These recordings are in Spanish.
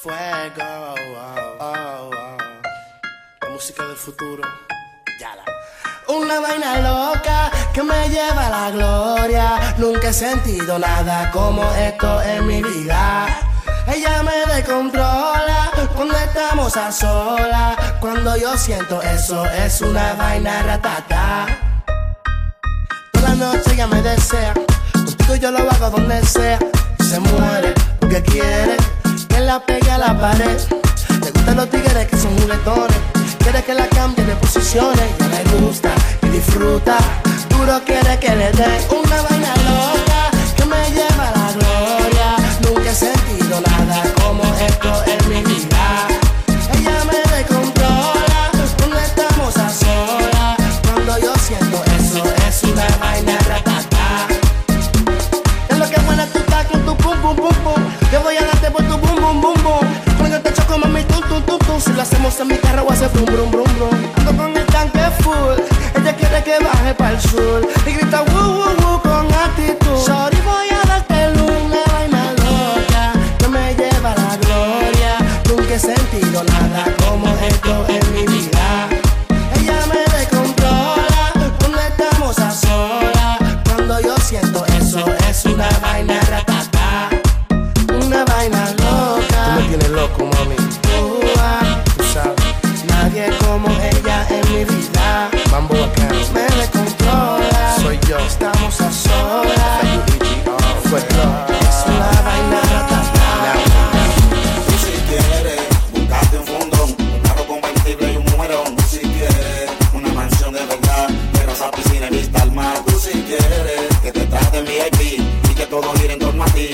Fuego, oh, oh, oh. la música del futuro. Ya la. Una vaina loca que me lleva a la gloria. Nunca he sentido nada como esto en mi vida. Ella me descontrola cuando estamos a solas. Cuando yo siento eso, es una vaina ratata. Toda la noche ella me desea. Contigo yo lo hago donde sea. Se muere porque quiere que la pegue a la pared. Le gustan los tigres que son muletones. Quiere que la cambie de posiciones. Ya le gusta y disfruta. Duro quiere que le dé una vaina Si lo hacemos en mi carro hace brum brum brum brum. Ando con el tanque full. Ella quiere que baje para el sur y grita woo woo woo con actitud. Sorry voy a darte una vaina loca que me lleva la gloria. Nunca he sentido nada como esto en mi vida. Ella me descontrola cuando estamos a solas. Cuando yo siento eso, es una vaina ratata. Mi vida. Mambo bacano. Me descontrola. Soy yo. Estamos a solas. Fue Es una vaina ratata. Tú si quieres, buscarte un fundón, un carro convertible y un numerón. Tú si quieres, una mansión de verdad, terraza, piscina y vista al mar. Tú si quieres, que te traten VIP y que todo gire en torno a ti.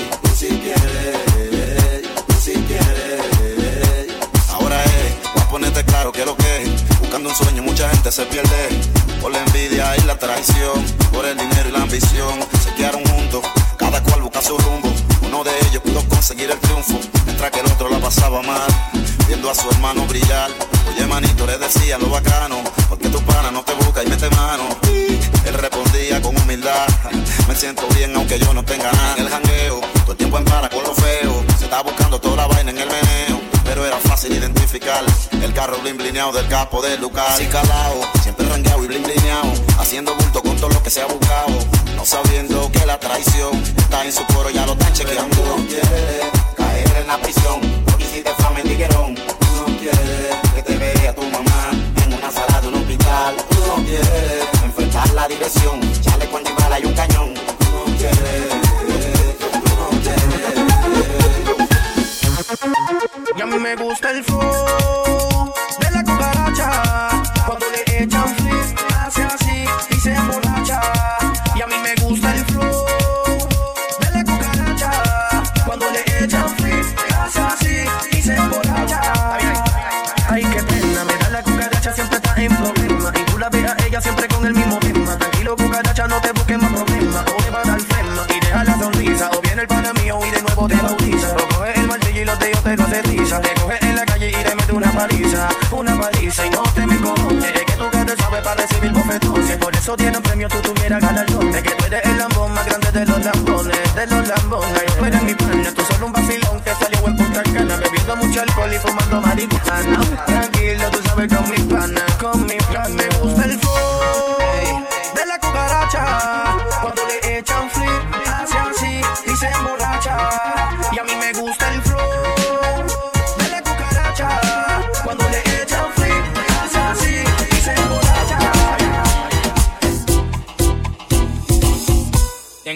Se pierde. Por la envidia y la traición, por el dinero y la ambición. Se quedaron juntos, cada cual busca su rumbo. Uno de ellos pudo conseguir el triunfo, mientras que el otro la pasaba mal, viendo a su hermano brillar. Oye, manito, le decía lo bacano, porque tu pana no te busca y mete mano. Él respondía con humildad, me siento bien aunque yo no tenga nada. En el jangueo, todo el tiempo en para con lo feo, se está buscando toda la vaina en el meneo. Era fácil identificar el carro blin blineado del capo de Lucas. Así calado, siempre rangueado y blin blineado, haciendo bulto con todo lo que se ha buscado. No sabiendo que la traición está en su coro, ya lo están chequeando. No quieres caer en la prisión, Y a una paliza. Una paliza y no te me conoces. Es que tú que te sabes para recibir bofetones. Por eso tienen premio, tú tuvieras galardón. Es que tú eres el lambón más grande de los lambones. De los lambones. Tú eres mi pana, tú solo un vacilón que salió en Punta Cana. Bebiendo mucho alcohol y fumando marihuana. Tranquilo, tú sabes con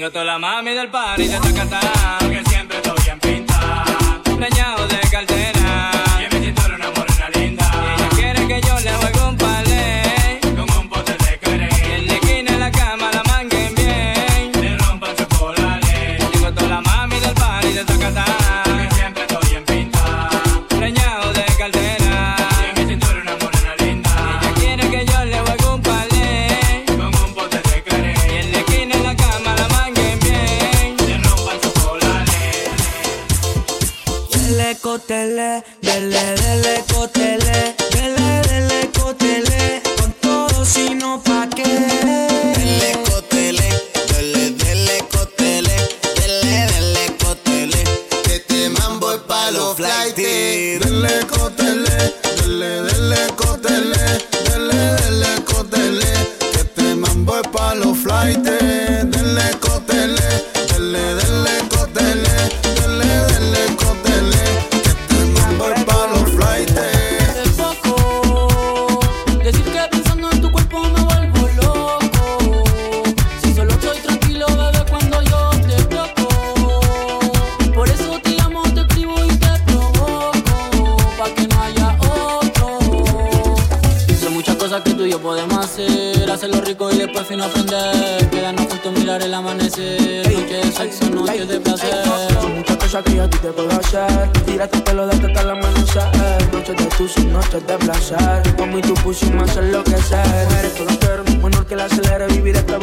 Tengo toda la mami del party de Zacatán tanto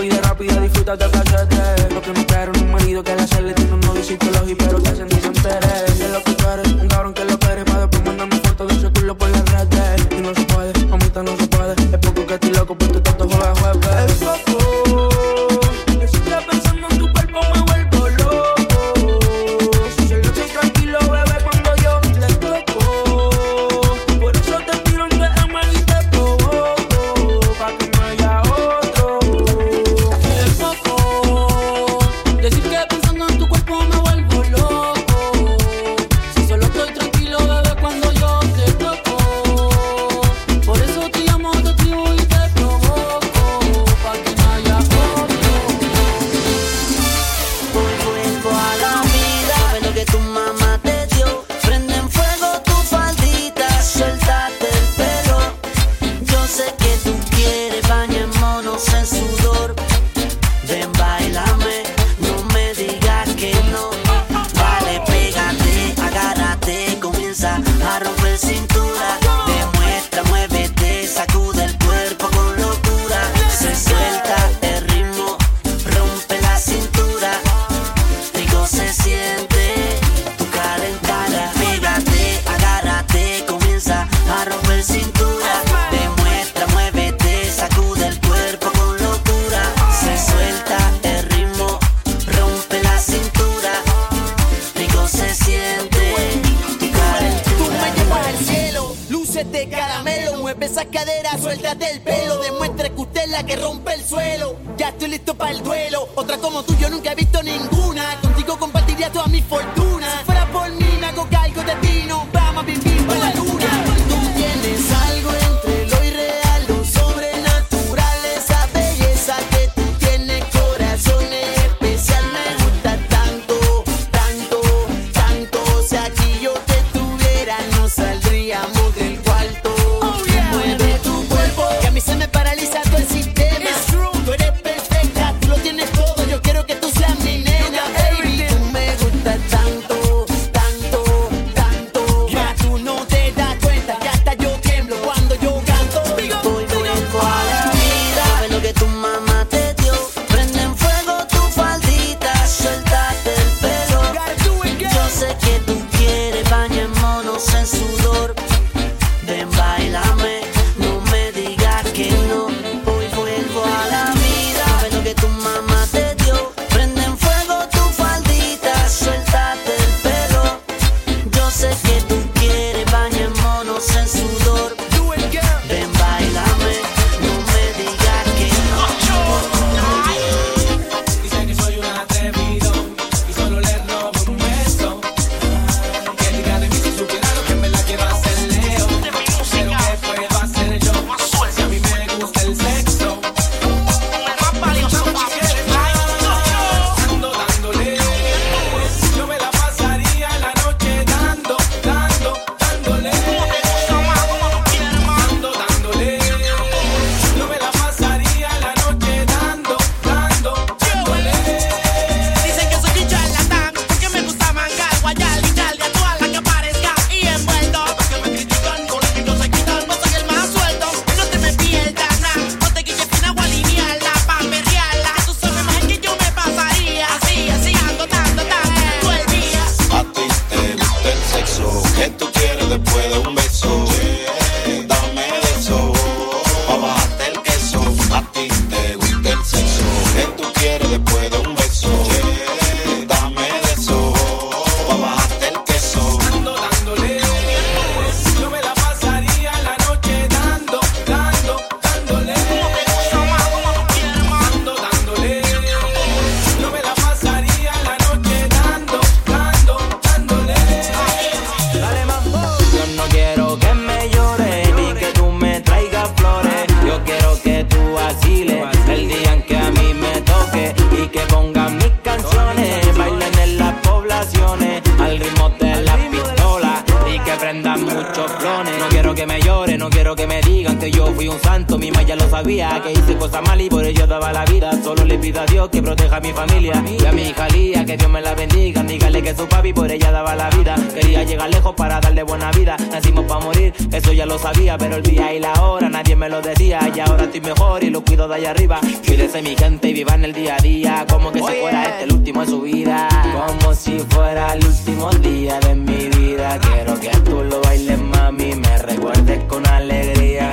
que me llore, no quiero que me digan que yo fui un santo. Mi ya lo sabía, que hice cosas mal y por ello daba la vida. Solo le pido a Dios que proteja a mi familia. Y a mi hija Lía, que Dios me la bendiga. Dígale que su papi por ella daba la vida. Quería llegar lejos para darle buena vida. Nacimos para morir, eso ya lo sabía. Pero el día y la hora nadie me lo decía. Y ahora estoy mejor y lo cuido de allá arriba. Cuídese mi gente y viva en el día a día. Como que si fuera este el último de su vida. Como si fuera el último día de mi vida. Quiero que tú lo bailes, mami. Me recuerdes con alegría.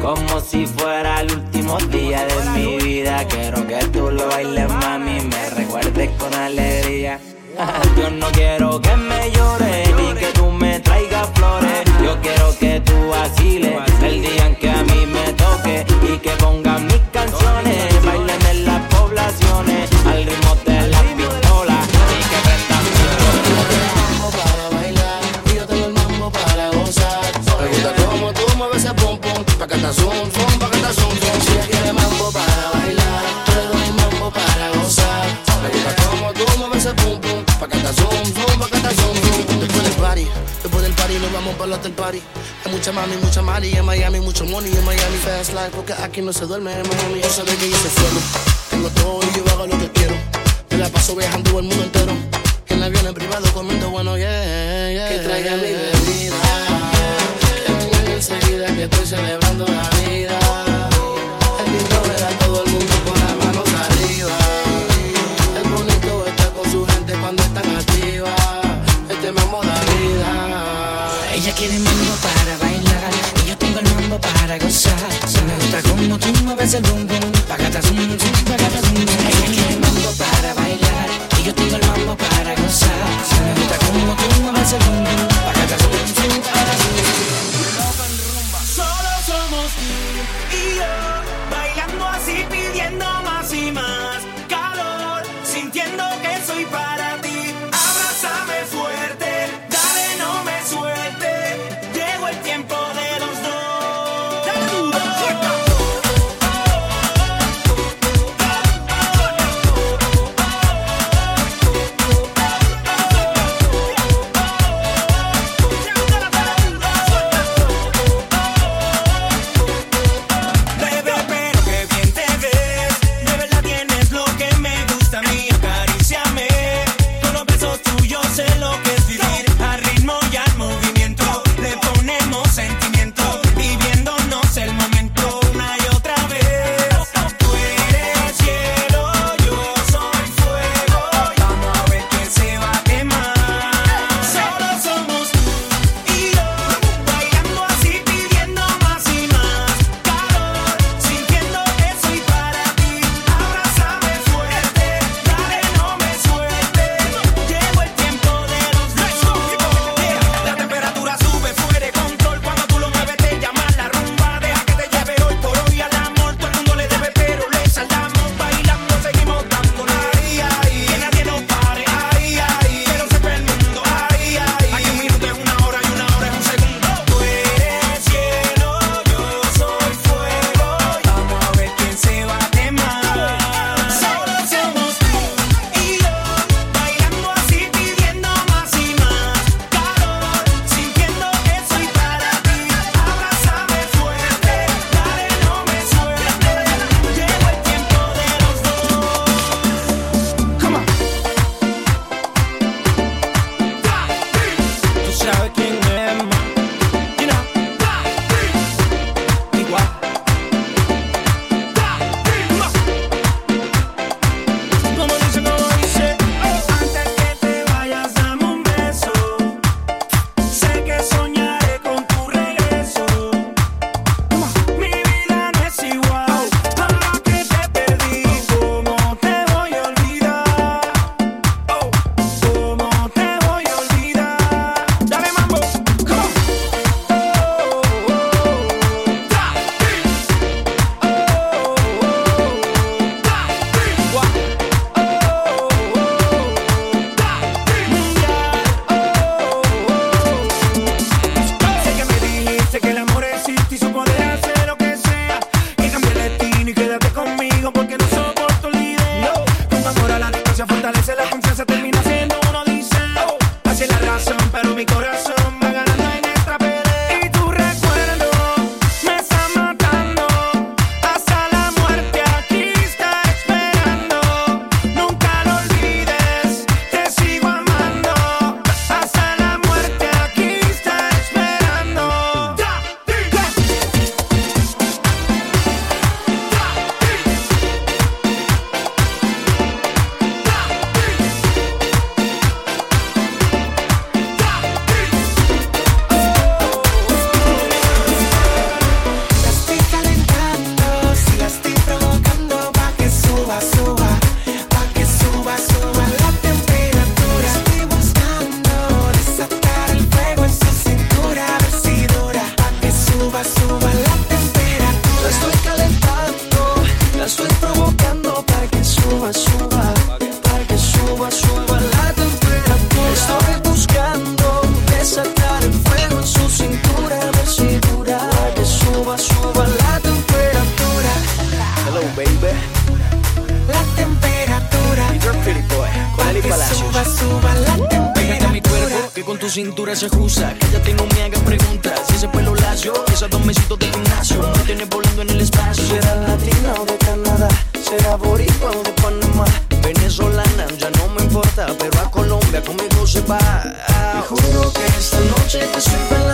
Como si fuera el último día de mi vida. Quiero Hay mucha mami, mucha mari en Miami, mucho money en Miami. Fast life, porque aquí no se duerme en Miami. Yo de que yo soy fuego, tengo todo y yo hago lo que quiero. Me la paso viajando el mundo entero. En avión en privado comiendo bueno, yeah, yeah. Que traiga mi bebida. Que vengan enseguida que estoy celebrando la para gozar. Se me gusta como tú mueves el bum bum, pagata zum zum, pagata zum zum. Ella quiere mambo para bailar y yo tengo el mambo para gozar. suba, suba, para que suba, suba la temperatura. Estoy buscando desatar el fuego en su cintura, ver si dura, para suba, suba la temperatura. Hello, baby. La temperatura. Para que suba, suba la temperatura. Pégate a mi cuerpo, que con tu cintura se ajusta. Cállate y no me hagas preguntas. Si ese pelo lacio, esos dos mesitos de gimnasio. Me tienes volando en el espacio. Será latina o de Canadá era boricua de Panamá, venezolana, ya no me importa, pero a Colombia conmigo se va. Te juro que esta noche te estoy bailando.